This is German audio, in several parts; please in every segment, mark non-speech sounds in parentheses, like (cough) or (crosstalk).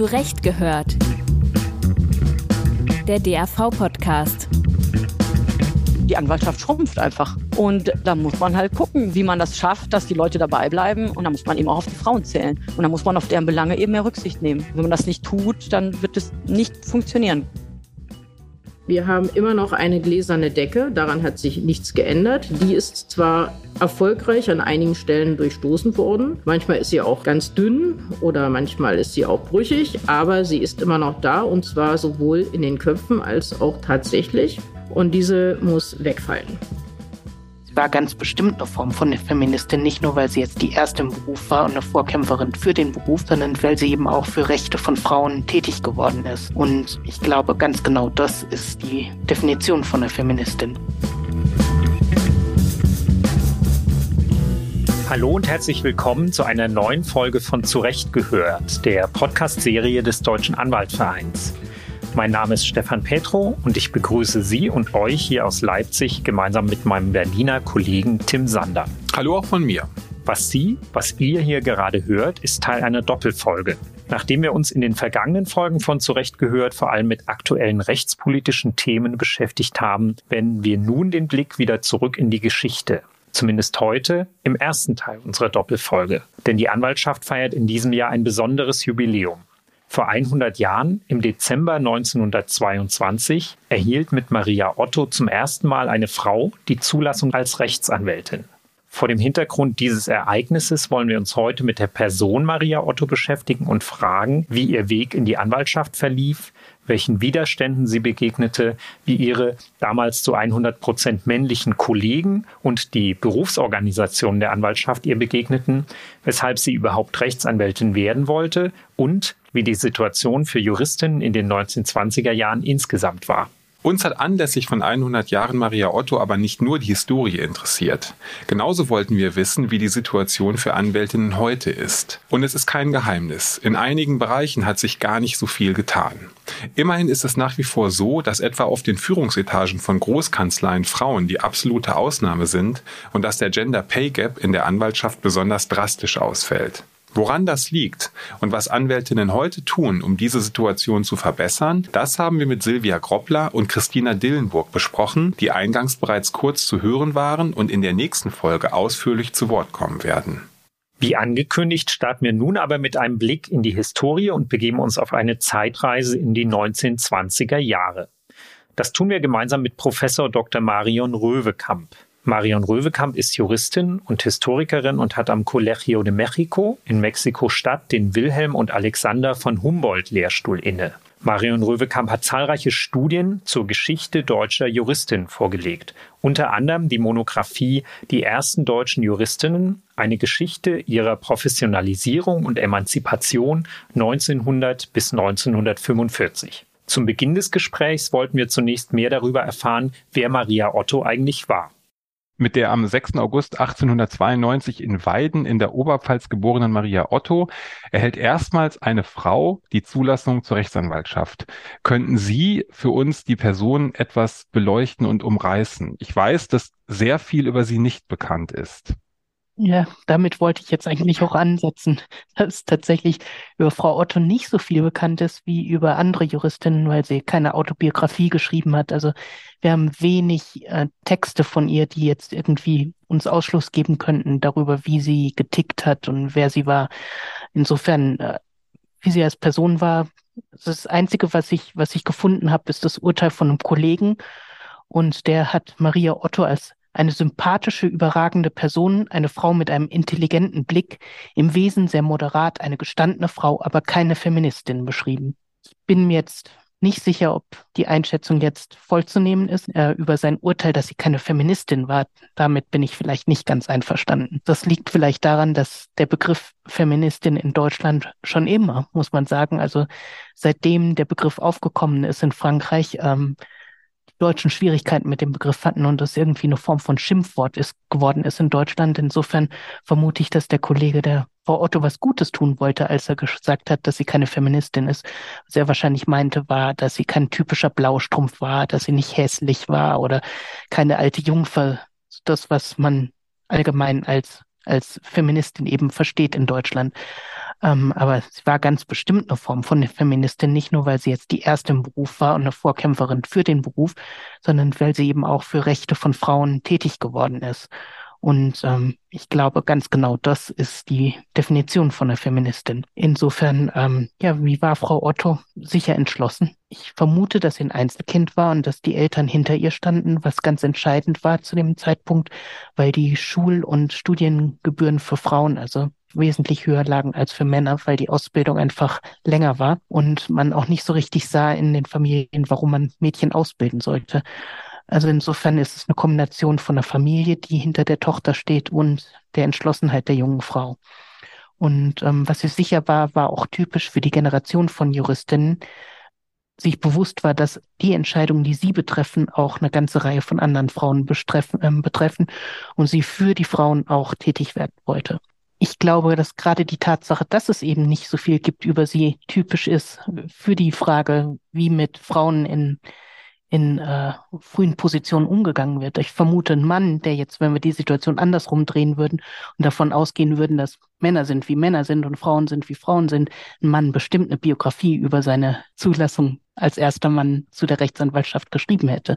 Zurecht gehört. Der DAV-Podcast. Die Anwaltschaft schrumpft einfach. Und da muss man halt gucken, wie man das schafft, dass die Leute dabei bleiben. Und da muss man eben auch auf die Frauen zählen. Und da muss man auf deren Belange eben mehr Rücksicht nehmen. Wenn man das nicht tut, dann wird es nicht funktionieren. Wir haben immer noch eine gläserne Decke, daran hat sich nichts geändert. Die ist zwar erfolgreich an einigen Stellen durchstoßen worden, manchmal ist sie auch ganz dünn oder manchmal ist sie auch brüchig, aber sie ist immer noch da und zwar sowohl in den Köpfen als auch tatsächlich. Und diese muss wegfallen war ganz bestimmt eine Form von Feministin, nicht nur weil sie jetzt die erste im Beruf war und eine Vorkämpferin für den Beruf, sondern weil sie eben auch für Rechte von Frauen tätig geworden ist. Und ich glaube, ganz genau das ist die Definition von einer Feministin. Hallo und herzlich willkommen zu einer neuen Folge von Zurecht gehört, der Podcast-Serie des Deutschen Anwaltvereins. Mein Name ist Stefan Petro und ich begrüße Sie und euch hier aus Leipzig gemeinsam mit meinem Berliner Kollegen Tim Sander. Hallo auch von mir. Was Sie, was ihr hier gerade hört, ist Teil einer Doppelfolge. Nachdem wir uns in den vergangenen Folgen von Zurecht gehört vor allem mit aktuellen rechtspolitischen Themen beschäftigt haben, wenden wir nun den Blick wieder zurück in die Geschichte. Zumindest heute im ersten Teil unserer Doppelfolge. Denn die Anwaltschaft feiert in diesem Jahr ein besonderes Jubiläum. Vor 100 Jahren, im Dezember 1922, erhielt mit Maria Otto zum ersten Mal eine Frau die Zulassung als Rechtsanwältin. Vor dem Hintergrund dieses Ereignisses wollen wir uns heute mit der Person Maria Otto beschäftigen und fragen, wie ihr Weg in die Anwaltschaft verlief, welchen Widerständen sie begegnete, wie ihre damals zu 100 Prozent männlichen Kollegen und die Berufsorganisation der Anwaltschaft ihr begegneten, weshalb sie überhaupt Rechtsanwältin werden wollte und wie die Situation für Juristinnen in den 1920er Jahren insgesamt war. Uns hat anlässlich von 100 Jahren Maria Otto aber nicht nur die Historie interessiert. Genauso wollten wir wissen, wie die Situation für Anwältinnen heute ist. Und es ist kein Geheimnis. In einigen Bereichen hat sich gar nicht so viel getan. Immerhin ist es nach wie vor so, dass etwa auf den Führungsetagen von Großkanzleien Frauen die absolute Ausnahme sind und dass der Gender Pay Gap in der Anwaltschaft besonders drastisch ausfällt. Woran das liegt und was Anwältinnen heute tun, um diese Situation zu verbessern, das haben wir mit Silvia Groppler und Christina Dillenburg besprochen, die eingangs bereits kurz zu hören waren und in der nächsten Folge ausführlich zu Wort kommen werden. Wie angekündigt, starten wir nun aber mit einem Blick in die Historie und begeben uns auf eine Zeitreise in die 1920er Jahre. Das tun wir gemeinsam mit Professor Dr. Marion Röwekamp. Marion Röwekamp ist Juristin und Historikerin und hat am Colegio de Mexico in Mexiko-Stadt den Wilhelm und Alexander von Humboldt-Lehrstuhl inne. Marion Röwekamp hat zahlreiche Studien zur Geschichte deutscher Juristin vorgelegt, unter anderem die Monographie Die ersten deutschen Juristinnen, eine Geschichte ihrer Professionalisierung und Emanzipation 1900 bis 1945. Zum Beginn des Gesprächs wollten wir zunächst mehr darüber erfahren, wer Maria Otto eigentlich war mit der am 6. August 1892 in Weiden in der Oberpfalz geborenen Maria Otto erhält erstmals eine Frau die Zulassung zur Rechtsanwaltschaft. Könnten Sie für uns die Person etwas beleuchten und umreißen? Ich weiß, dass sehr viel über sie nicht bekannt ist. Ja, damit wollte ich jetzt eigentlich auch ansetzen, (laughs) dass tatsächlich über Frau Otto nicht so viel bekannt ist wie über andere Juristinnen, weil sie keine Autobiografie geschrieben hat. Also wir haben wenig äh, Texte von ihr, die jetzt irgendwie uns Ausschluss geben könnten darüber, wie sie getickt hat und wer sie war. Insofern, äh, wie sie als Person war, das Einzige, was ich, was ich gefunden habe, ist das Urteil von einem Kollegen. Und der hat Maria Otto als eine sympathische, überragende Person, eine Frau mit einem intelligenten Blick, im Wesen sehr moderat, eine gestandene Frau, aber keine Feministin beschrieben. Ich bin mir jetzt nicht sicher, ob die Einschätzung jetzt vollzunehmen ist äh, über sein Urteil, dass sie keine Feministin war. Damit bin ich vielleicht nicht ganz einverstanden. Das liegt vielleicht daran, dass der Begriff Feministin in Deutschland schon immer, muss man sagen, also seitdem der Begriff aufgekommen ist in Frankreich, ähm, Deutschen Schwierigkeiten mit dem Begriff hatten und das irgendwie eine Form von Schimpfwort ist, geworden ist in Deutschland. Insofern vermute ich, dass der Kollege der Frau Otto was Gutes tun wollte, als er gesagt hat, dass sie keine Feministin ist. Er wahrscheinlich meinte, war, dass sie kein typischer Blaustrumpf war, dass sie nicht hässlich war oder keine alte Jungfer. Das, was man allgemein als als Feministin eben versteht in Deutschland. Ähm, aber sie war ganz bestimmt eine Form von Feministin, nicht nur, weil sie jetzt die erste im Beruf war und eine Vorkämpferin für den Beruf, sondern weil sie eben auch für Rechte von Frauen tätig geworden ist. Und ähm, ich glaube, ganz genau das ist die Definition von einer Feministin. Insofern, ähm, ja, wie war Frau Otto? Sicher entschlossen. Ich vermute, dass sie ein Einzelkind war und dass die Eltern hinter ihr standen, was ganz entscheidend war zu dem Zeitpunkt, weil die Schul- und Studiengebühren für Frauen, also wesentlich höher lagen als für Männer, weil die Ausbildung einfach länger war und man auch nicht so richtig sah in den Familien, warum man Mädchen ausbilden sollte. Also insofern ist es eine Kombination von einer Familie, die hinter der Tochter steht und der Entschlossenheit der jungen Frau. Und ähm, was ich sicher war, war auch typisch für die Generation von Juristinnen, sich bewusst war, dass die Entscheidungen, die sie betreffen, auch eine ganze Reihe von anderen Frauen betreffen, äh, betreffen und sie für die Frauen auch tätig werden wollte. Ich glaube, dass gerade die Tatsache, dass es eben nicht so viel gibt über sie, typisch ist für die Frage, wie mit Frauen in in äh, frühen Positionen umgegangen wird. Ich vermute, ein Mann, der jetzt, wenn wir die Situation andersrum drehen würden und davon ausgehen würden, dass Männer sind, wie Männer sind und Frauen sind, wie Frauen sind, ein Mann bestimmt eine Biografie über seine Zulassung als erster Mann zu der Rechtsanwaltschaft geschrieben hätte.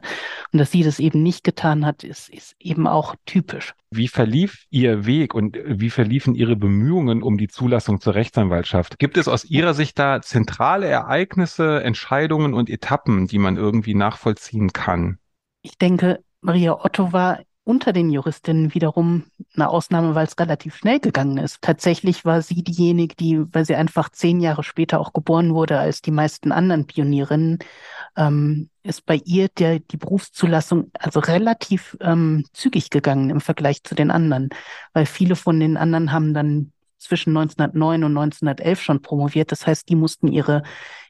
Und dass sie das eben nicht getan hat, ist, ist eben auch typisch. Wie verlief Ihr Weg und wie verliefen Ihre Bemühungen um die Zulassung zur Rechtsanwaltschaft? Gibt es aus Ihrer Sicht da zentrale Ereignisse, Entscheidungen und Etappen, die man irgendwie nachvollziehen kann? Ich denke, Maria Otto war unter den Juristinnen wiederum eine Ausnahme, weil es relativ schnell gegangen ist. Tatsächlich war sie diejenige, die, weil sie einfach zehn Jahre später auch geboren wurde als die meisten anderen Pionierinnen, ähm, ist bei ihr der, die Berufszulassung also relativ ähm, zügig gegangen im Vergleich zu den anderen, weil viele von den anderen haben dann zwischen 1909 und 1911 schon promoviert. Das heißt, die mussten ihre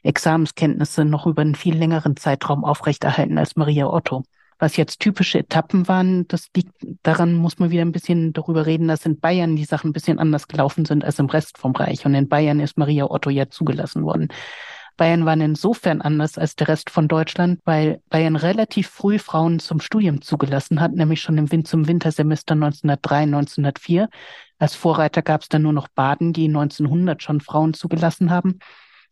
Examenskenntnisse noch über einen viel längeren Zeitraum aufrechterhalten als Maria Otto. Was jetzt typische Etappen waren, das liegt daran, muss man wieder ein bisschen darüber reden, dass in Bayern die Sachen ein bisschen anders gelaufen sind als im Rest vom Reich. Und in Bayern ist Maria Otto ja zugelassen worden. Bayern waren insofern anders als der Rest von Deutschland, weil Bayern relativ früh Frauen zum Studium zugelassen hat, nämlich schon im Win zum Wintersemester 1903, 1904. Als Vorreiter gab es dann nur noch Baden, die 1900 schon Frauen zugelassen haben.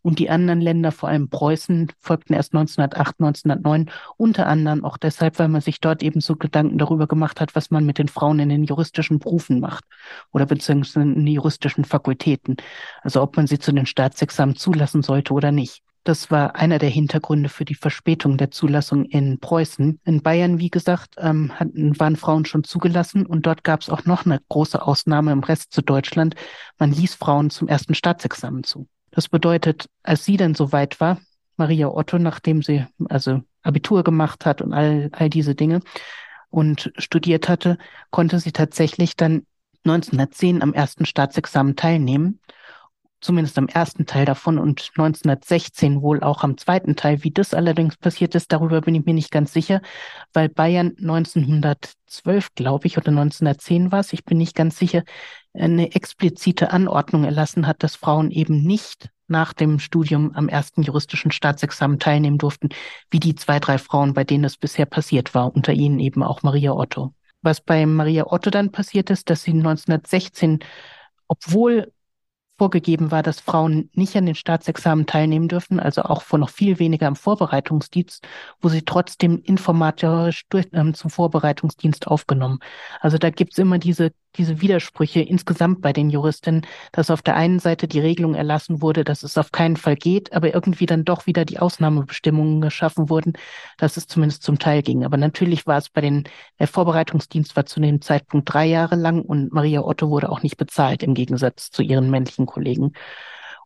Und die anderen Länder, vor allem Preußen, folgten erst 1908, 1909, unter anderem auch deshalb, weil man sich dort eben so Gedanken darüber gemacht hat, was man mit den Frauen in den juristischen Berufen macht oder beziehungsweise in den juristischen Fakultäten. Also ob man sie zu den Staatsexamen zulassen sollte oder nicht. Das war einer der Hintergründe für die Verspätung der Zulassung in Preußen. In Bayern, wie gesagt, ähm, hatten, waren Frauen schon zugelassen und dort gab es auch noch eine große Ausnahme im Rest zu Deutschland. Man ließ Frauen zum ersten Staatsexamen zu. Das bedeutet, als sie dann soweit war, Maria Otto, nachdem sie also Abitur gemacht hat und all, all diese Dinge und studiert hatte, konnte sie tatsächlich dann 1910 am ersten Staatsexamen teilnehmen zumindest am ersten Teil davon und 1916 wohl auch am zweiten Teil. Wie das allerdings passiert ist, darüber bin ich mir nicht ganz sicher, weil Bayern 1912, glaube ich, oder 1910 war es, ich bin nicht ganz sicher, eine explizite Anordnung erlassen hat, dass Frauen eben nicht nach dem Studium am ersten juristischen Staatsexamen teilnehmen durften, wie die zwei, drei Frauen, bei denen es bisher passiert war, unter ihnen eben auch Maria Otto. Was bei Maria Otto dann passiert ist, dass sie 1916 obwohl vorgegeben war, dass Frauen nicht an den Staatsexamen teilnehmen dürfen, also auch vor noch viel weniger am Vorbereitungsdienst, wo sie trotzdem informatorisch durch, ähm, zum Vorbereitungsdienst aufgenommen. Also da gibt's immer diese diese Widersprüche insgesamt bei den Juristen, dass auf der einen Seite die Regelung erlassen wurde, dass es auf keinen Fall geht, aber irgendwie dann doch wieder die Ausnahmebestimmungen geschaffen wurden, dass es zumindest zum Teil ging. Aber natürlich war es bei den, der Vorbereitungsdienst war zu dem Zeitpunkt drei Jahre lang und Maria Otto wurde auch nicht bezahlt im Gegensatz zu ihren männlichen Kollegen.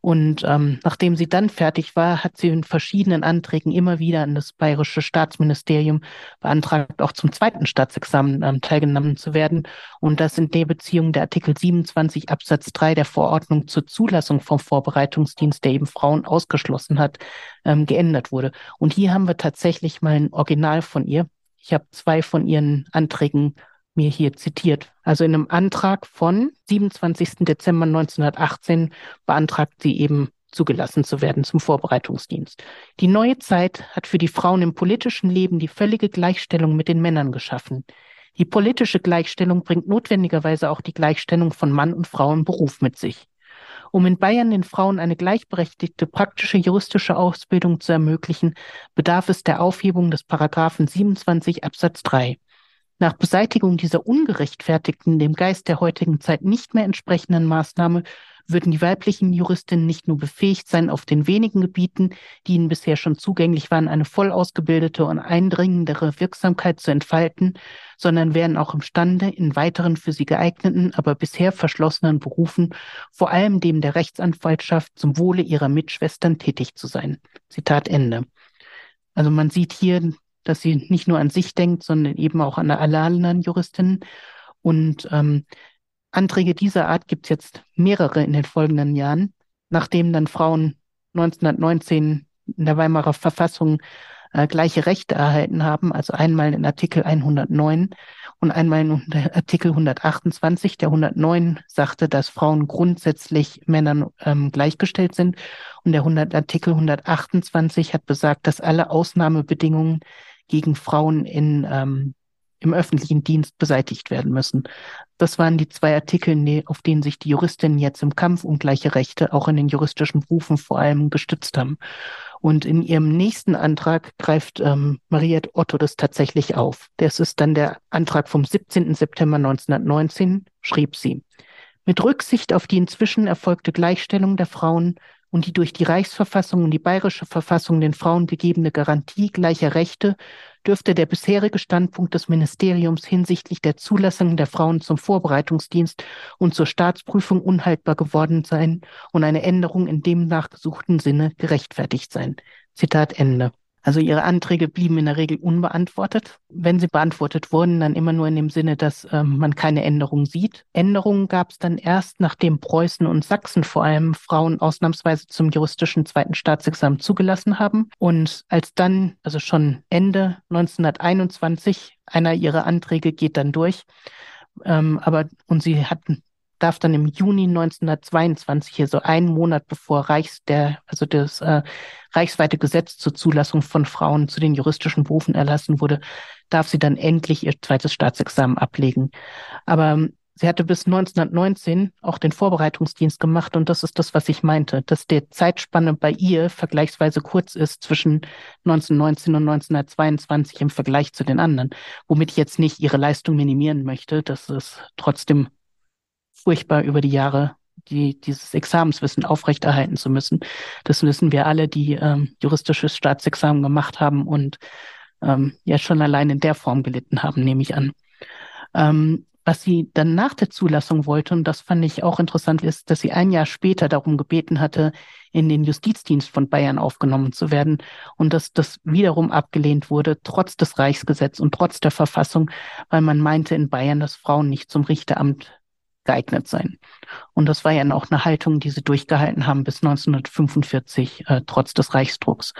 Und ähm, nachdem sie dann fertig war, hat sie in verschiedenen Anträgen immer wieder an das bayerische Staatsministerium beantragt, auch zum zweiten Staatsexamen ähm, teilgenommen zu werden. Und das in der Beziehung der Artikel 27 Absatz 3 der Verordnung zur Zulassung vom Vorbereitungsdienst, der eben Frauen ausgeschlossen hat, ähm, geändert wurde. Und hier haben wir tatsächlich mal ein Original von ihr. Ich habe zwei von ihren Anträgen mir hier zitiert. Also in einem Antrag von 27. Dezember 1918 beantragt sie eben zugelassen zu werden zum Vorbereitungsdienst. Die neue Zeit hat für die Frauen im politischen Leben die völlige Gleichstellung mit den Männern geschaffen. Die politische Gleichstellung bringt notwendigerweise auch die Gleichstellung von Mann und Frau im Beruf mit sich. Um in Bayern den Frauen eine gleichberechtigte praktische juristische Ausbildung zu ermöglichen, bedarf es der Aufhebung des Paragraphen 27 Absatz 3. Nach Beseitigung dieser ungerechtfertigten, dem Geist der heutigen Zeit nicht mehr entsprechenden Maßnahme würden die weiblichen Juristinnen nicht nur befähigt sein, auf den wenigen Gebieten, die ihnen bisher schon zugänglich waren, eine voll ausgebildete und eindringendere Wirksamkeit zu entfalten, sondern wären auch imstande, in weiteren für sie geeigneten, aber bisher verschlossenen Berufen, vor allem dem der Rechtsanwaltschaft, zum Wohle ihrer Mitschwestern tätig zu sein. Zitat Ende. Also man sieht hier, dass sie nicht nur an sich denkt, sondern eben auch an alle anderen Juristinnen. Und ähm, Anträge dieser Art gibt es jetzt mehrere in den folgenden Jahren, nachdem dann Frauen 1919 in der Weimarer Verfassung äh, gleiche Rechte erhalten haben, also einmal in Artikel 109 und einmal in Artikel 128. Der 109 sagte, dass Frauen grundsätzlich Männern ähm, gleichgestellt sind und der 100, Artikel 128 hat besagt, dass alle Ausnahmebedingungen gegen Frauen in ähm, im öffentlichen Dienst beseitigt werden müssen. Das waren die zwei Artikel, auf denen sich die Juristinnen jetzt im Kampf um gleiche Rechte auch in den juristischen Berufen vor allem gestützt haben. Und in ihrem nächsten Antrag greift ähm, Mariette Otto das tatsächlich auf. Das ist dann der Antrag vom 17. September 1919, schrieb sie. Mit Rücksicht auf die inzwischen erfolgte Gleichstellung der Frauen und die durch die Reichsverfassung und die bayerische Verfassung den Frauen gegebene Garantie gleicher Rechte dürfte der bisherige Standpunkt des Ministeriums hinsichtlich der Zulassung der Frauen zum Vorbereitungsdienst und zur Staatsprüfung unhaltbar geworden sein und eine Änderung in dem nachgesuchten Sinne gerechtfertigt sein. Zitat Ende. Also ihre Anträge blieben in der Regel unbeantwortet. Wenn sie beantwortet wurden, dann immer nur in dem Sinne, dass ähm, man keine Änderungen sieht. Änderungen gab es dann erst, nachdem Preußen und Sachsen vor allem Frauen ausnahmsweise zum juristischen zweiten Staatsexamen zugelassen haben. Und als dann, also schon Ende 1921, einer ihrer Anträge geht dann durch. Ähm, aber und sie hatten darf dann im Juni 1922, hier so einen Monat bevor Reichs der, also das äh, reichsweite Gesetz zur Zulassung von Frauen zu den juristischen Berufen erlassen wurde, darf sie dann endlich ihr zweites Staatsexamen ablegen. Aber ähm, sie hatte bis 1919 auch den Vorbereitungsdienst gemacht und das ist das, was ich meinte, dass der Zeitspanne bei ihr vergleichsweise kurz ist zwischen 1919 und 1922 im Vergleich zu den anderen, womit ich jetzt nicht ihre Leistung minimieren möchte. Das ist trotzdem furchtbar über die Jahre die, dieses Examenswissen aufrechterhalten zu müssen. Das wissen wir alle, die ähm, juristisches Staatsexamen gemacht haben und ähm, ja schon allein in der Form gelitten haben, nehme ich an. Ähm, was sie dann nach der Zulassung wollte, und das fand ich auch interessant, ist, dass sie ein Jahr später darum gebeten hatte, in den Justizdienst von Bayern aufgenommen zu werden und dass das wiederum abgelehnt wurde, trotz des Reichsgesetzes und trotz der Verfassung, weil man meinte in Bayern, dass Frauen nicht zum Richteramt geeignet sein. Und das war ja auch eine Haltung, die sie durchgehalten haben bis 1945, äh, trotz des Reichsdrucks.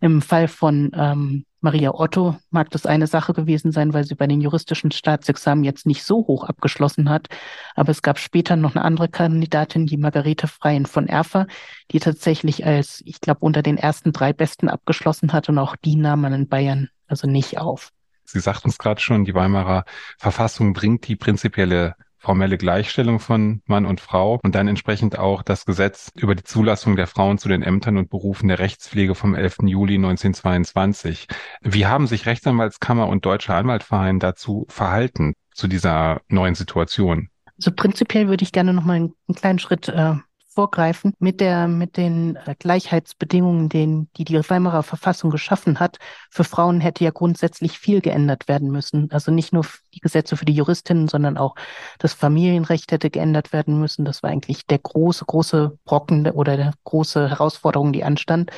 Im Fall von ähm, Maria Otto mag das eine Sache gewesen sein, weil sie bei den juristischen Staatsexamen jetzt nicht so hoch abgeschlossen hat. Aber es gab später noch eine andere Kandidatin, die Margarete Freien von Erfer, die tatsächlich als, ich glaube, unter den ersten drei Besten abgeschlossen hat und auch die nahm man in Bayern also nicht auf. Sie sagten es gerade schon, die Weimarer Verfassung bringt die prinzipielle formelle Gleichstellung von Mann und Frau und dann entsprechend auch das Gesetz über die Zulassung der Frauen zu den Ämtern und Berufen der Rechtspflege vom 11. Juli 1922. Wie haben sich Rechtsanwaltskammer und Deutscher Anwaltverein dazu verhalten, zu dieser neuen Situation? Also prinzipiell würde ich gerne noch mal einen, kleinen Schritt äh, vorgreifen mit der, mit den äh, Gleichheitsbedingungen, den, die die Weimarer Verfassung geschaffen hat. Für Frauen hätte ja grundsätzlich viel geändert werden müssen. Also nicht nur die Gesetze für die Juristinnen, sondern auch das Familienrecht hätte geändert werden müssen. Das war eigentlich der große, große Brocken oder der große Herausforderung, die anstand.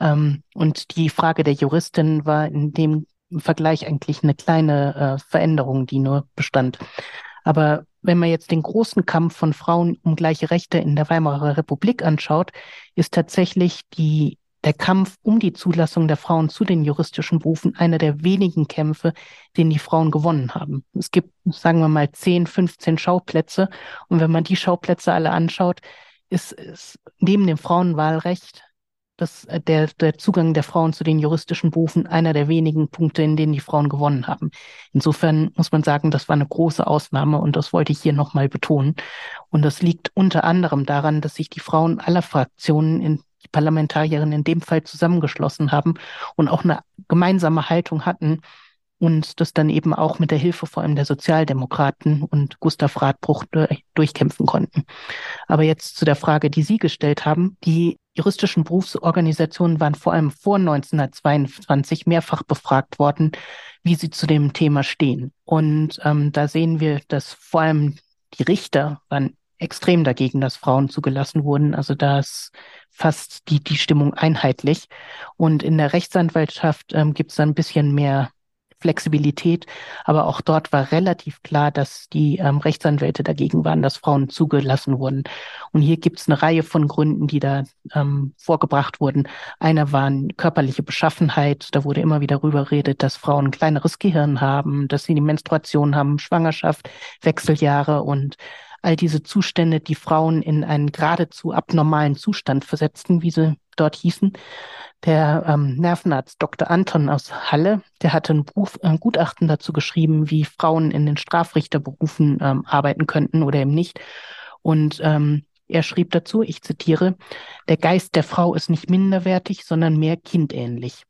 Ähm, und die Frage der Juristin war in dem Vergleich eigentlich eine kleine äh, Veränderung, die nur bestand. Aber wenn man jetzt den großen Kampf von Frauen um gleiche Rechte in der Weimarer Republik anschaut, ist tatsächlich die, der Kampf um die Zulassung der Frauen zu den juristischen Berufen einer der wenigen Kämpfe, den die Frauen gewonnen haben. Es gibt, sagen wir mal, 10, 15 Schauplätze. Und wenn man die Schauplätze alle anschaut, ist, ist neben dem Frauenwahlrecht dass äh, der, der Zugang der Frauen zu den juristischen Berufen einer der wenigen Punkte, in denen die Frauen gewonnen haben. Insofern muss man sagen, das war eine große Ausnahme und das wollte ich hier nochmal betonen. Und das liegt unter anderem daran, dass sich die Frauen aller Fraktionen in die Parlamentarierinnen in dem Fall zusammengeschlossen haben und auch eine gemeinsame Haltung hatten, und das dann eben auch mit der Hilfe vor allem der Sozialdemokraten und Gustav Radbruch durchkämpfen konnten. Aber jetzt zu der Frage, die Sie gestellt haben. Die juristischen Berufsorganisationen waren vor allem vor 1922 mehrfach befragt worden, wie sie zu dem Thema stehen. Und ähm, da sehen wir, dass vor allem die Richter waren extrem dagegen, dass Frauen zugelassen wurden. Also da ist fast die, die Stimmung einheitlich. Und in der Rechtsanwaltschaft ähm, gibt es ein bisschen mehr Flexibilität. Aber auch dort war relativ klar, dass die ähm, Rechtsanwälte dagegen waren, dass Frauen zugelassen wurden. Und hier gibt es eine Reihe von Gründen, die da ähm, vorgebracht wurden. Einer war körperliche Beschaffenheit. Da wurde immer wieder darüber redet, dass Frauen ein kleineres Gehirn haben, dass sie die Menstruation haben, Schwangerschaft, Wechseljahre und all diese Zustände, die Frauen in einen geradezu abnormalen Zustand versetzten, wie sie dort hießen. Der ähm, Nervenarzt Dr. Anton aus Halle, der hatte ein, Beruf, ein Gutachten dazu geschrieben, wie Frauen in den Strafrichterberufen ähm, arbeiten könnten oder eben nicht. Und ähm, er schrieb dazu, ich zitiere, der Geist der Frau ist nicht minderwertig, sondern mehr kindähnlich.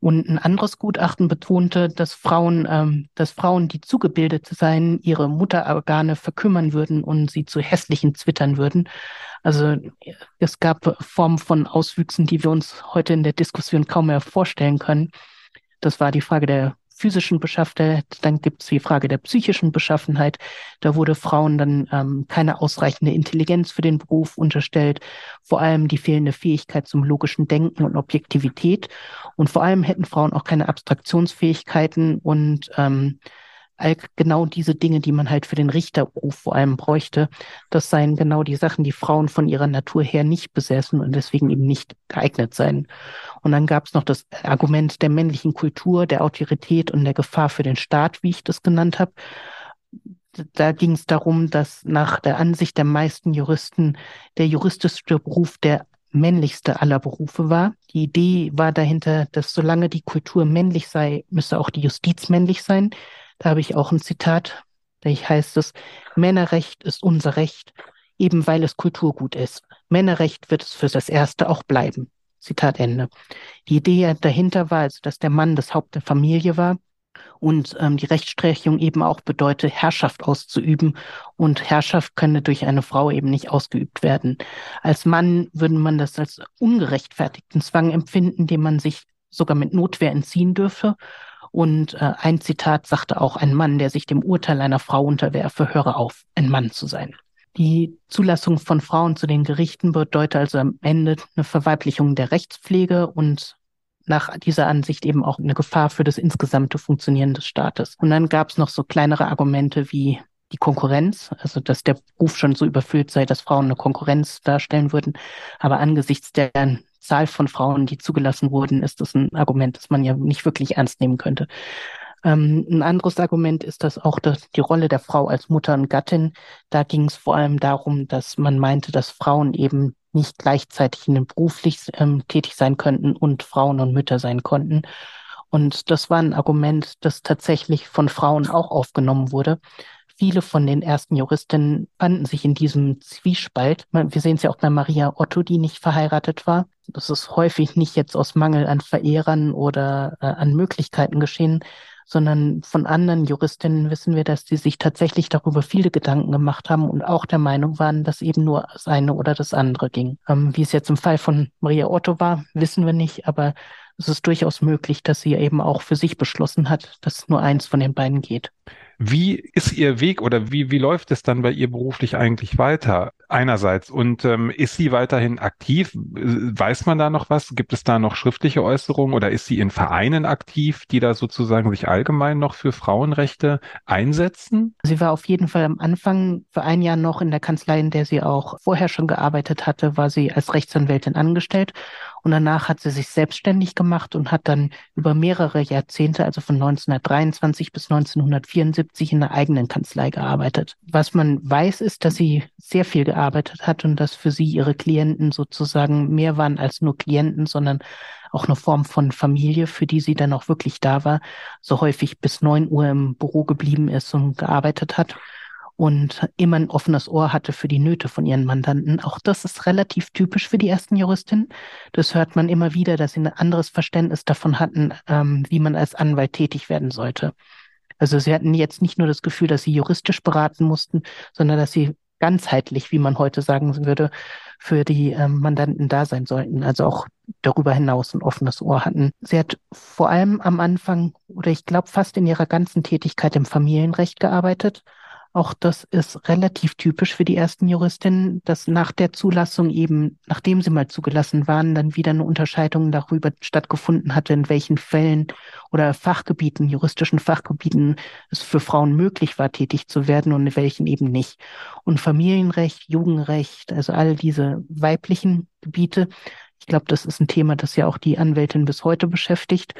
Und ein anderes Gutachten betonte, dass Frauen, ähm, dass Frauen, die zugebildet seien, ihre Mutterorgane verkümmern würden und sie zu hässlichen Zwittern würden. Also es gab Formen von Auswüchsen, die wir uns heute in der Diskussion kaum mehr vorstellen können. Das war die Frage der physischen Beschaffenheit, dann gibt es die Frage der psychischen Beschaffenheit. Da wurde Frauen dann ähm, keine ausreichende Intelligenz für den Beruf unterstellt, vor allem die fehlende Fähigkeit zum logischen Denken und Objektivität. Und vor allem hätten Frauen auch keine Abstraktionsfähigkeiten und ähm, all genau diese Dinge, die man halt für den Richterberuf vor allem bräuchte, das seien genau die Sachen, die Frauen von ihrer Natur her nicht besessen und deswegen eben nicht geeignet seien. Und dann gab es noch das Argument der männlichen Kultur, der Autorität und der Gefahr für den Staat, wie ich das genannt habe. Da ging es darum, dass nach der Ansicht der meisten Juristen der juristische Beruf der männlichste aller Berufe war. Die Idee war dahinter, dass solange die Kultur männlich sei, müsse auch die Justiz männlich sein. Da habe ich auch ein Zitat, da heißt es, Männerrecht ist unser Recht, eben weil es Kulturgut ist. Männerrecht wird es für das Erste auch bleiben. Zitat Ende. Die Idee dahinter war also, dass der Mann das Haupt der Familie war und ähm, die Rechtsprechung eben auch bedeutet, Herrschaft auszuüben und Herrschaft könne durch eine Frau eben nicht ausgeübt werden. Als Mann würde man das als ungerechtfertigten Zwang empfinden, dem man sich sogar mit Notwehr entziehen dürfe und äh, ein Zitat sagte auch, ein Mann, der sich dem Urteil einer Frau unterwerfe, höre auf, ein Mann zu sein. Die Zulassung von Frauen zu den Gerichten bedeutet also am Ende eine Verweiblichung der Rechtspflege und nach dieser Ansicht eben auch eine Gefahr für das insgesamte Funktionieren des Staates. Und dann gab es noch so kleinere Argumente wie die Konkurrenz, also dass der Beruf schon so überfüllt sei, dass Frauen eine Konkurrenz darstellen würden. Aber angesichts der Zahl von Frauen, die zugelassen wurden, ist das ein Argument, das man ja nicht wirklich ernst nehmen könnte. Ähm, ein anderes Argument ist das auch dass die Rolle der Frau als Mutter und Gattin. Da ging es vor allem darum, dass man meinte, dass Frauen eben nicht gleichzeitig in den beruflich ähm, tätig sein könnten und Frauen und Mütter sein konnten. Und das war ein Argument, das tatsächlich von Frauen auch aufgenommen wurde viele von den ersten Juristinnen fanden sich in diesem Zwiespalt. Wir sehen es ja auch bei Maria Otto, die nicht verheiratet war. Das ist häufig nicht jetzt aus Mangel an Verehrern oder äh, an Möglichkeiten geschehen, sondern von anderen Juristinnen wissen wir, dass sie sich tatsächlich darüber viele Gedanken gemacht haben und auch der Meinung waren, dass eben nur das eine oder das andere ging. Ähm, wie es jetzt im Fall von Maria Otto war, wissen wir nicht, aber es ist durchaus möglich, dass sie eben auch für sich beschlossen hat, dass nur eins von den beiden geht. Wie ist Ihr Weg oder wie, wie läuft es dann bei ihr beruflich eigentlich weiter? Einerseits. Und ähm, ist sie weiterhin aktiv? Weiß man da noch was? Gibt es da noch schriftliche Äußerungen oder ist sie in Vereinen aktiv, die da sozusagen sich allgemein noch für Frauenrechte einsetzen? Sie war auf jeden Fall am Anfang für ein Jahr noch in der Kanzlei, in der sie auch vorher schon gearbeitet hatte, war sie als Rechtsanwältin angestellt. Und danach hat sie sich selbstständig gemacht und hat dann über mehrere Jahrzehnte, also von 1923 bis 1974, in der eigenen Kanzlei gearbeitet. Was man weiß, ist, dass sie sehr viel gearbeitet hat und dass für sie ihre Klienten sozusagen mehr waren als nur Klienten, sondern auch eine Form von Familie, für die sie dann auch wirklich da war, so häufig bis neun Uhr im Büro geblieben ist und gearbeitet hat und immer ein offenes Ohr hatte für die Nöte von ihren Mandanten. Auch das ist relativ typisch für die ersten Juristinnen. Das hört man immer wieder, dass sie ein anderes Verständnis davon hatten, ähm, wie man als Anwalt tätig werden sollte. Also sie hatten jetzt nicht nur das Gefühl, dass sie juristisch beraten mussten, sondern dass sie ganzheitlich, wie man heute sagen würde, für die ähm, Mandanten da sein sollten. Also auch darüber hinaus ein offenes Ohr hatten. Sie hat vor allem am Anfang oder ich glaube fast in ihrer ganzen Tätigkeit im Familienrecht gearbeitet auch das ist relativ typisch für die ersten Juristinnen, dass nach der Zulassung eben, nachdem sie mal zugelassen waren, dann wieder eine Unterscheidung darüber stattgefunden hatte, in welchen Fällen oder Fachgebieten, juristischen Fachgebieten es für Frauen möglich war, tätig zu werden und in welchen eben nicht. Und Familienrecht, Jugendrecht, also all diese weiblichen Gebiete, ich glaube, das ist ein Thema, das ja auch die Anwältin bis heute beschäftigt,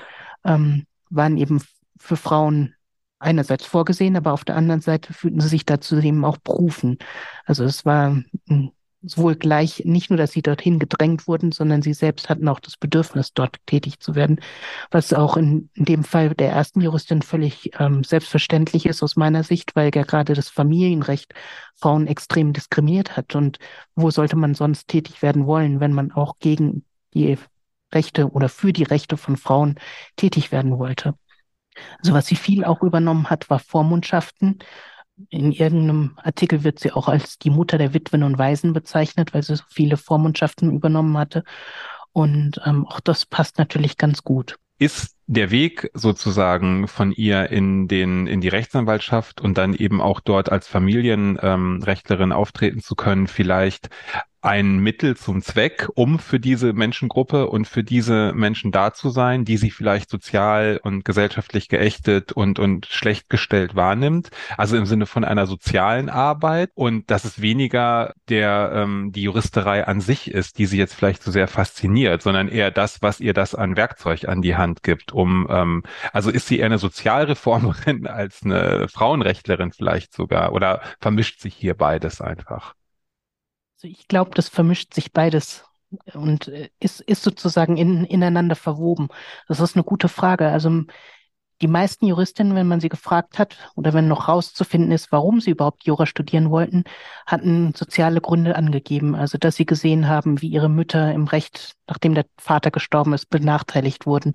ähm, waren eben für Frauen einerseits vorgesehen, aber auf der anderen Seite fühlten sie sich dazu eben auch berufen. Also es war hm, sowohl gleich, nicht nur, dass sie dorthin gedrängt wurden, sondern sie selbst hatten auch das Bedürfnis, dort tätig zu werden, was auch in, in dem Fall der ersten Juristin völlig ähm, selbstverständlich ist aus meiner Sicht, weil ja gerade das Familienrecht Frauen extrem diskriminiert hat. Und wo sollte man sonst tätig werden wollen, wenn man auch gegen die Rechte oder für die Rechte von Frauen tätig werden wollte? Also was sie viel auch übernommen hat, war Vormundschaften. In irgendeinem Artikel wird sie auch als die Mutter der Witwen und Waisen bezeichnet, weil sie so viele Vormundschaften übernommen hatte. Und ähm, auch das passt natürlich ganz gut. Ist der Weg sozusagen von ihr in den in die Rechtsanwaltschaft und dann eben auch dort als Familienrechtlerin ähm, auftreten zu können, vielleicht ein Mittel zum Zweck, um für diese Menschengruppe und für diese Menschen da zu sein, die sie vielleicht sozial und gesellschaftlich geächtet und, und schlecht gestellt wahrnimmt. Also im Sinne von einer sozialen Arbeit und dass es weniger der, ähm, die Juristerei an sich ist, die sie jetzt vielleicht so sehr fasziniert, sondern eher das, was ihr das an Werkzeug an die Hand gibt, um, ähm, also ist sie eher eine Sozialreformerin (laughs) als eine Frauenrechtlerin vielleicht sogar oder vermischt sich hier beides einfach? Also ich glaube, das vermischt sich beides und äh, ist, ist sozusagen in, ineinander verwoben. Das ist eine gute Frage. Also die meisten Juristinnen, wenn man sie gefragt hat oder wenn noch rauszufinden ist, warum sie überhaupt Jura studieren wollten, hatten soziale Gründe angegeben. Also, dass sie gesehen haben, wie ihre Mütter im Recht, nachdem der Vater gestorben ist, benachteiligt wurden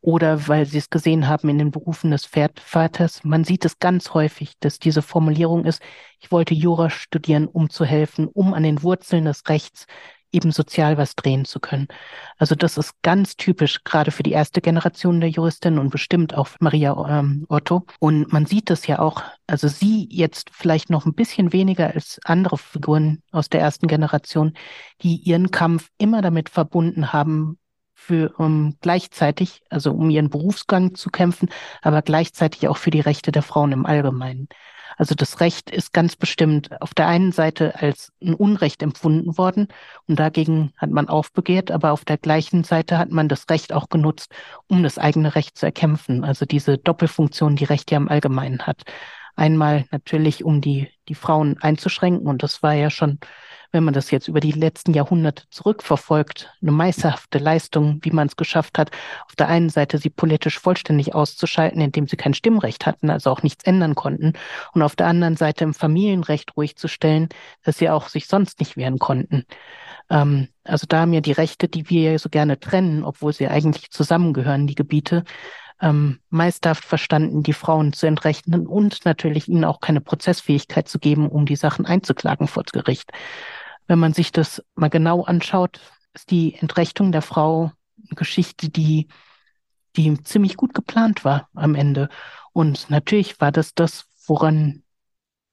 oder weil sie es gesehen haben in den Berufen des Vaters. Man sieht es ganz häufig, dass diese Formulierung ist, ich wollte Jura studieren, um zu helfen, um an den Wurzeln des Rechts eben sozial was drehen zu können. Also das ist ganz typisch, gerade für die erste Generation der Juristin und bestimmt auch für Maria ähm, Otto. Und man sieht das ja auch, also sie jetzt vielleicht noch ein bisschen weniger als andere Figuren aus der ersten Generation, die ihren Kampf immer damit verbunden haben, für um gleichzeitig, also um ihren Berufsgang zu kämpfen, aber gleichzeitig auch für die Rechte der Frauen im Allgemeinen. Also das Recht ist ganz bestimmt auf der einen Seite als ein Unrecht empfunden worden und dagegen hat man aufbegehrt, aber auf der gleichen Seite hat man das Recht auch genutzt, um das eigene Recht zu erkämpfen. Also diese Doppelfunktion, die Recht ja im Allgemeinen hat. Einmal natürlich, um die, die Frauen einzuschränken und das war ja schon wenn man das jetzt über die letzten Jahrhunderte zurückverfolgt, eine meisterhafte Leistung, wie man es geschafft hat, auf der einen Seite sie politisch vollständig auszuschalten, indem sie kein Stimmrecht hatten, also auch nichts ändern konnten, und auf der anderen Seite im Familienrecht ruhig zu stellen, dass sie auch sich sonst nicht wehren konnten. Ähm, also da haben ja die Rechte, die wir ja so gerne trennen, obwohl sie eigentlich zusammengehören, die Gebiete, ähm, meisterhaft verstanden, die Frauen zu entrechten und natürlich ihnen auch keine Prozessfähigkeit zu geben, um die Sachen einzuklagen vor Gericht. Wenn man sich das mal genau anschaut, ist die Entrechtung der Frau eine Geschichte, die, die ziemlich gut geplant war am Ende. Und natürlich war das das, woran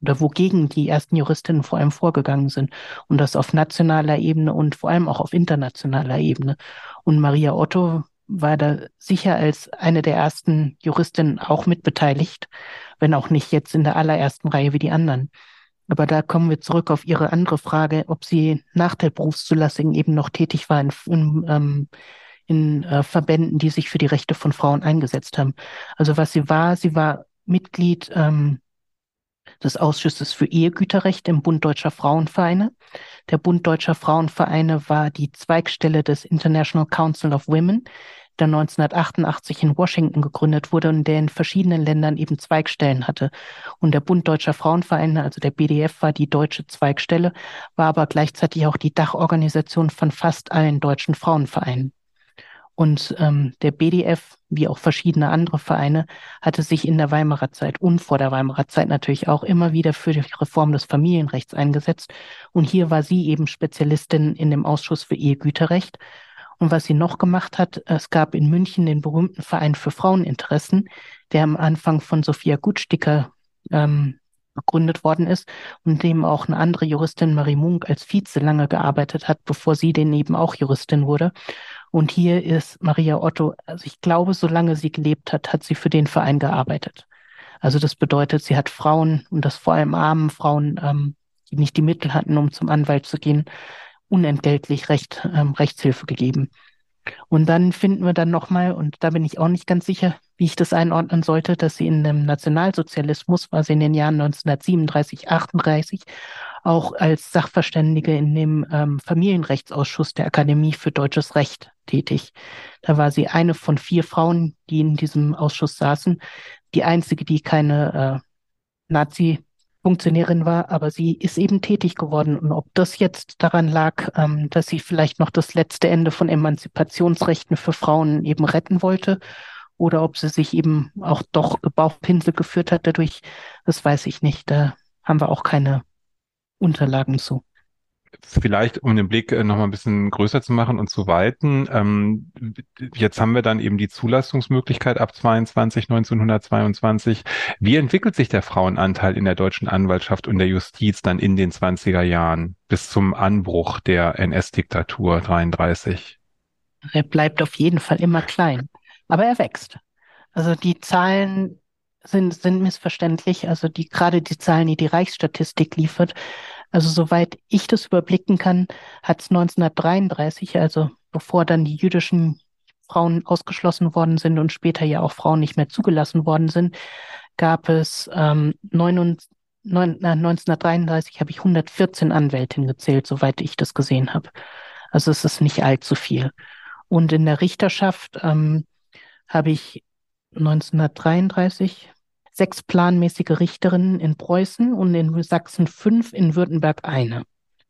oder wogegen die ersten Juristinnen vor allem vorgegangen sind. Und das auf nationaler Ebene und vor allem auch auf internationaler Ebene. Und Maria Otto war da sicher als eine der ersten Juristinnen auch mitbeteiligt, wenn auch nicht jetzt in der allerersten Reihe wie die anderen. Aber da kommen wir zurück auf Ihre andere Frage, ob sie nach der Berufszulassung eben noch tätig war in, in, ähm, in äh, Verbänden, die sich für die Rechte von Frauen eingesetzt haben. Also was sie war, sie war Mitglied ähm, des Ausschusses für Ehegüterrecht im Bund Deutscher Frauenvereine. Der Bund Deutscher Frauenvereine war die Zweigstelle des International Council of Women, der 1988 in Washington gegründet wurde und der in verschiedenen Ländern eben Zweigstellen hatte. Und der Bund Deutscher Frauenvereine, also der BDF, war die deutsche Zweigstelle, war aber gleichzeitig auch die Dachorganisation von fast allen deutschen Frauenvereinen. Und ähm, der BDF, wie auch verschiedene andere Vereine, hatte sich in der Weimarer Zeit und vor der Weimarer Zeit natürlich auch immer wieder für die Reform des Familienrechts eingesetzt. Und hier war sie eben Spezialistin in dem Ausschuss für Ehegüterrecht. Und was sie noch gemacht hat, es gab in München den berühmten Verein für Fraueninteressen, der am Anfang von Sophia Gutsticker ähm, gegründet worden ist und dem auch eine andere Juristin, Marie Munk, als Vize lange gearbeitet hat, bevor sie denn eben auch Juristin wurde. Und hier ist Maria Otto, also ich glaube, solange sie gelebt hat, hat sie für den Verein gearbeitet. Also das bedeutet, sie hat Frauen und das vor allem armen Frauen, ähm, die nicht die Mittel hatten, um zum Anwalt zu gehen, unentgeltlich Recht, ähm, Rechtshilfe gegeben. Und dann finden wir dann nochmal, und da bin ich auch nicht ganz sicher, wie ich das einordnen sollte, dass sie in dem Nationalsozialismus, war sie in den Jahren 1937, 38, auch als Sachverständige in dem ähm, Familienrechtsausschuss der Akademie für deutsches Recht tätig. Da war sie eine von vier Frauen, die in diesem Ausschuss saßen, die einzige, die keine äh, Nazi Funktionärin war, aber sie ist eben tätig geworden. Und ob das jetzt daran lag, ähm, dass sie vielleicht noch das letzte Ende von Emanzipationsrechten für Frauen eben retten wollte, oder ob sie sich eben auch doch Bauchpinsel geführt hat dadurch, das weiß ich nicht. Da haben wir auch keine Unterlagen zu. Vielleicht, um den Blick äh, noch mal ein bisschen größer zu machen und zu weiten. Ähm, jetzt haben wir dann eben die Zulassungsmöglichkeit ab 22, 1922. Wie entwickelt sich der Frauenanteil in der deutschen Anwaltschaft und der Justiz dann in den 20er Jahren bis zum Anbruch der NS-Diktatur 33? Er bleibt auf jeden Fall immer klein, aber er wächst. Also die Zahlen sind, sind missverständlich. Also die, gerade die Zahlen, die die Reichsstatistik liefert. Also soweit ich das überblicken kann, hat es 1933, also bevor dann die jüdischen Frauen ausgeschlossen worden sind und später ja auch Frauen nicht mehr zugelassen worden sind, gab es ähm, 9, 9, na, 1933 habe ich 114 Anwältinnen gezählt, soweit ich das gesehen habe. Also es ist nicht allzu viel. Und in der Richterschaft ähm, habe ich 1933 sechs planmäßige Richterinnen in Preußen und in Sachsen fünf, in Württemberg eine.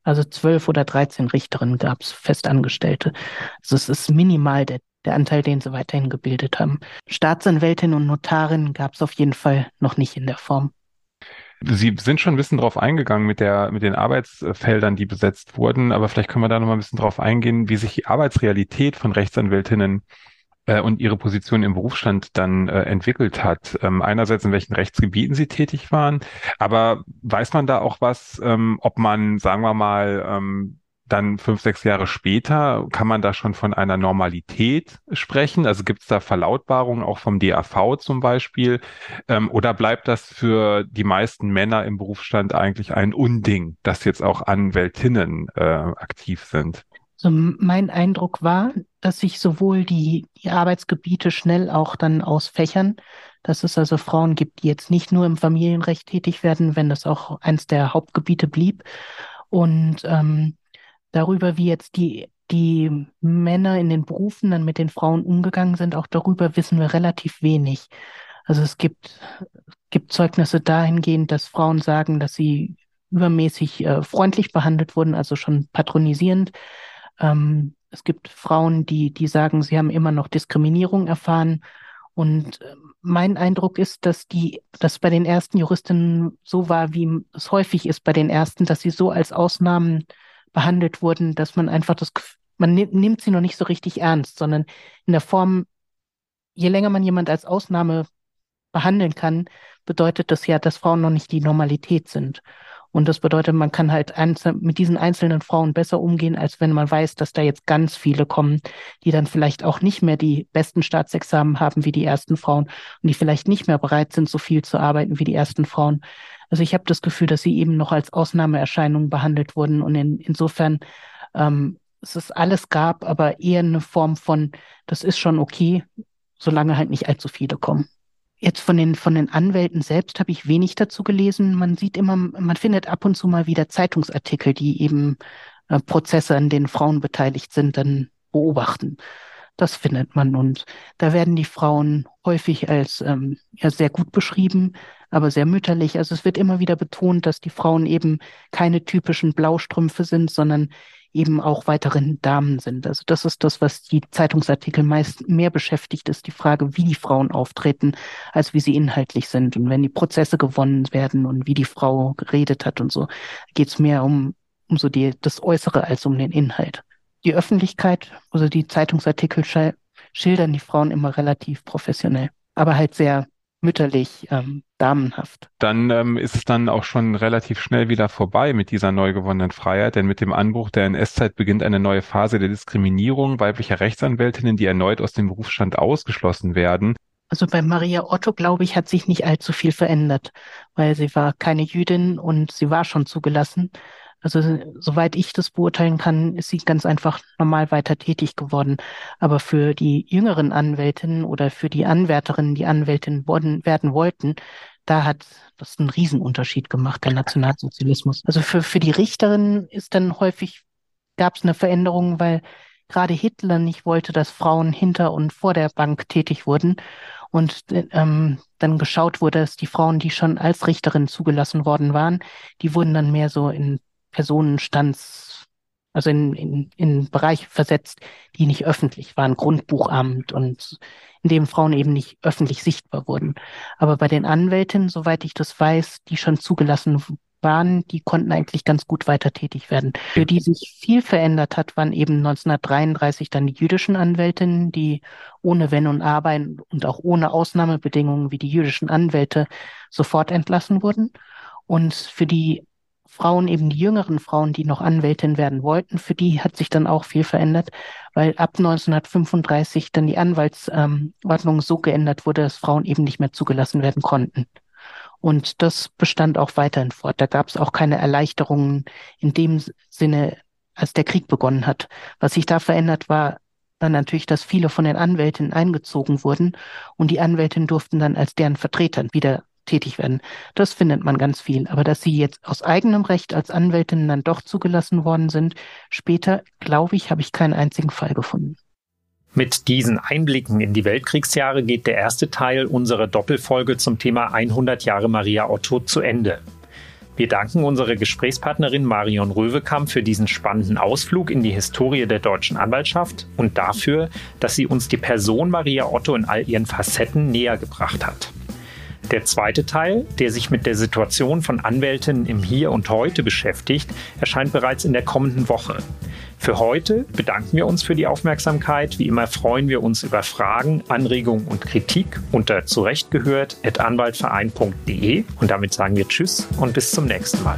Also zwölf oder dreizehn Richterinnen gab es Festangestellte. Also es ist minimal der, der Anteil, den sie weiterhin gebildet haben. Staatsanwältinnen und Notarinnen gab es auf jeden Fall noch nicht in der Form. Sie sind schon ein bisschen drauf eingegangen mit der, mit den Arbeitsfeldern, die besetzt wurden, aber vielleicht können wir da noch mal ein bisschen drauf eingehen, wie sich die Arbeitsrealität von Rechtsanwältinnen äh, und ihre Position im Berufsstand dann äh, entwickelt hat. Ähm, einerseits in welchen Rechtsgebieten sie tätig waren, aber weiß man da auch was, ähm, ob man, sagen wir mal, ähm, dann fünf, sechs Jahre später, kann man da schon von einer Normalität sprechen? Also gibt es da Verlautbarungen auch vom DAV zum Beispiel? Ähm, oder bleibt das für die meisten Männer im Berufsstand eigentlich ein Unding, dass jetzt auch Anwältinnen äh, aktiv sind? Also mein Eindruck war, dass sich sowohl die, die Arbeitsgebiete schnell auch dann ausfächern, dass es also Frauen gibt, die jetzt nicht nur im Familienrecht tätig werden, wenn das auch eins der Hauptgebiete blieb. Und ähm, darüber, wie jetzt die, die Männer in den Berufen dann mit den Frauen umgegangen sind, auch darüber wissen wir relativ wenig. Also es gibt, gibt Zeugnisse dahingehend, dass Frauen sagen, dass sie übermäßig äh, freundlich behandelt wurden, also schon patronisierend ähm, es gibt Frauen, die, die sagen, sie haben immer noch Diskriminierung erfahren. Und äh, mein Eindruck ist, dass die, dass bei den ersten Juristinnen so war, wie es häufig ist bei den ersten, dass sie so als Ausnahmen behandelt wurden, dass man einfach das, man nimmt sie noch nicht so richtig ernst, sondern in der Form, je länger man jemand als Ausnahme behandeln kann, bedeutet das ja, dass Frauen noch nicht die Normalität sind. Und das bedeutet, man kann halt mit diesen einzelnen Frauen besser umgehen, als wenn man weiß, dass da jetzt ganz viele kommen, die dann vielleicht auch nicht mehr die besten Staatsexamen haben wie die ersten Frauen und die vielleicht nicht mehr bereit sind, so viel zu arbeiten wie die ersten Frauen. Also ich habe das Gefühl, dass sie eben noch als Ausnahmeerscheinung behandelt wurden und in, insofern ähm, es ist alles gab, aber eher eine Form von, das ist schon okay, solange halt nicht allzu viele kommen. Jetzt von den, von den Anwälten selbst habe ich wenig dazu gelesen. Man sieht immer, man findet ab und zu mal wieder Zeitungsartikel, die eben äh, Prozesse, an denen Frauen beteiligt sind, dann beobachten. Das findet man. Und da werden die Frauen häufig als ähm, ja, sehr gut beschrieben, aber sehr mütterlich. Also es wird immer wieder betont, dass die Frauen eben keine typischen Blaustrümpfe sind, sondern eben auch weiteren Damen sind. Also das ist das, was die Zeitungsartikel meist mehr beschäftigt, ist die Frage, wie die Frauen auftreten, als wie sie inhaltlich sind. Und wenn die Prozesse gewonnen werden und wie die Frau geredet hat und so, geht es mehr um, um so die, das Äußere als um den Inhalt. Die Öffentlichkeit, also die Zeitungsartikel schildern die Frauen immer relativ professionell, aber halt sehr mütterlich, ähm, damenhaft. Dann ähm, ist es dann auch schon relativ schnell wieder vorbei mit dieser neu gewonnenen Freiheit, denn mit dem Anbruch der NS-Zeit beginnt eine neue Phase der Diskriminierung weiblicher Rechtsanwältinnen, die erneut aus dem Berufsstand ausgeschlossen werden. Also bei Maria Otto, glaube ich, hat sich nicht allzu viel verändert, weil sie war keine Jüdin und sie war schon zugelassen. Also soweit ich das beurteilen kann, ist sie ganz einfach normal weiter tätig geworden. Aber für die jüngeren Anwältinnen oder für die Anwärterinnen, die Anwältin werden wollten, da hat das einen Riesenunterschied gemacht, der Nationalsozialismus. Also für, für die Richterinnen ist dann häufig, gab es eine Veränderung, weil gerade Hitler nicht wollte, dass Frauen hinter und vor der Bank tätig wurden. Und ähm, dann geschaut wurde, dass die Frauen, die schon als Richterin zugelassen worden waren, die wurden dann mehr so in Personenstands, also in, in, in Bereiche versetzt, die nicht öffentlich waren, Grundbuchamt und in dem Frauen eben nicht öffentlich sichtbar wurden. Aber bei den Anwältinnen, soweit ich das weiß, die schon zugelassen waren, die konnten eigentlich ganz gut weiter tätig werden. Für die sich viel verändert hat, waren eben 1933 dann die jüdischen Anwältinnen, die ohne Wenn und Aber und auch ohne Ausnahmebedingungen wie die jüdischen Anwälte sofort entlassen wurden. Und für die Frauen, eben die jüngeren Frauen, die noch Anwältin werden wollten, für die hat sich dann auch viel verändert, weil ab 1935 dann die Anwaltsordnung so geändert wurde, dass Frauen eben nicht mehr zugelassen werden konnten. Und das bestand auch weiterhin fort. Da gab es auch keine Erleichterungen in dem Sinne, als der Krieg begonnen hat. Was sich da verändert war, dann natürlich, dass viele von den Anwältinnen eingezogen wurden und die Anwältinnen durften dann als deren Vertreter wieder tätig werden. Das findet man ganz viel. Aber dass sie jetzt aus eigenem Recht als Anwältin dann doch zugelassen worden sind, später, glaube ich, habe ich keinen einzigen Fall gefunden. Mit diesen Einblicken in die Weltkriegsjahre geht der erste Teil unserer Doppelfolge zum Thema 100 Jahre Maria Otto zu Ende. Wir danken unserer Gesprächspartnerin Marion Röwekamp für diesen spannenden Ausflug in die Historie der deutschen Anwaltschaft und dafür, dass sie uns die Person Maria Otto in all ihren Facetten näher gebracht hat. Der zweite Teil, der sich mit der Situation von Anwältinnen im Hier und Heute beschäftigt, erscheint bereits in der kommenden Woche. Für heute bedanken wir uns für die Aufmerksamkeit. Wie immer freuen wir uns über Fragen, Anregungen und Kritik unter zurechtgehört.anwaltverein.de und damit sagen wir Tschüss und bis zum nächsten Mal.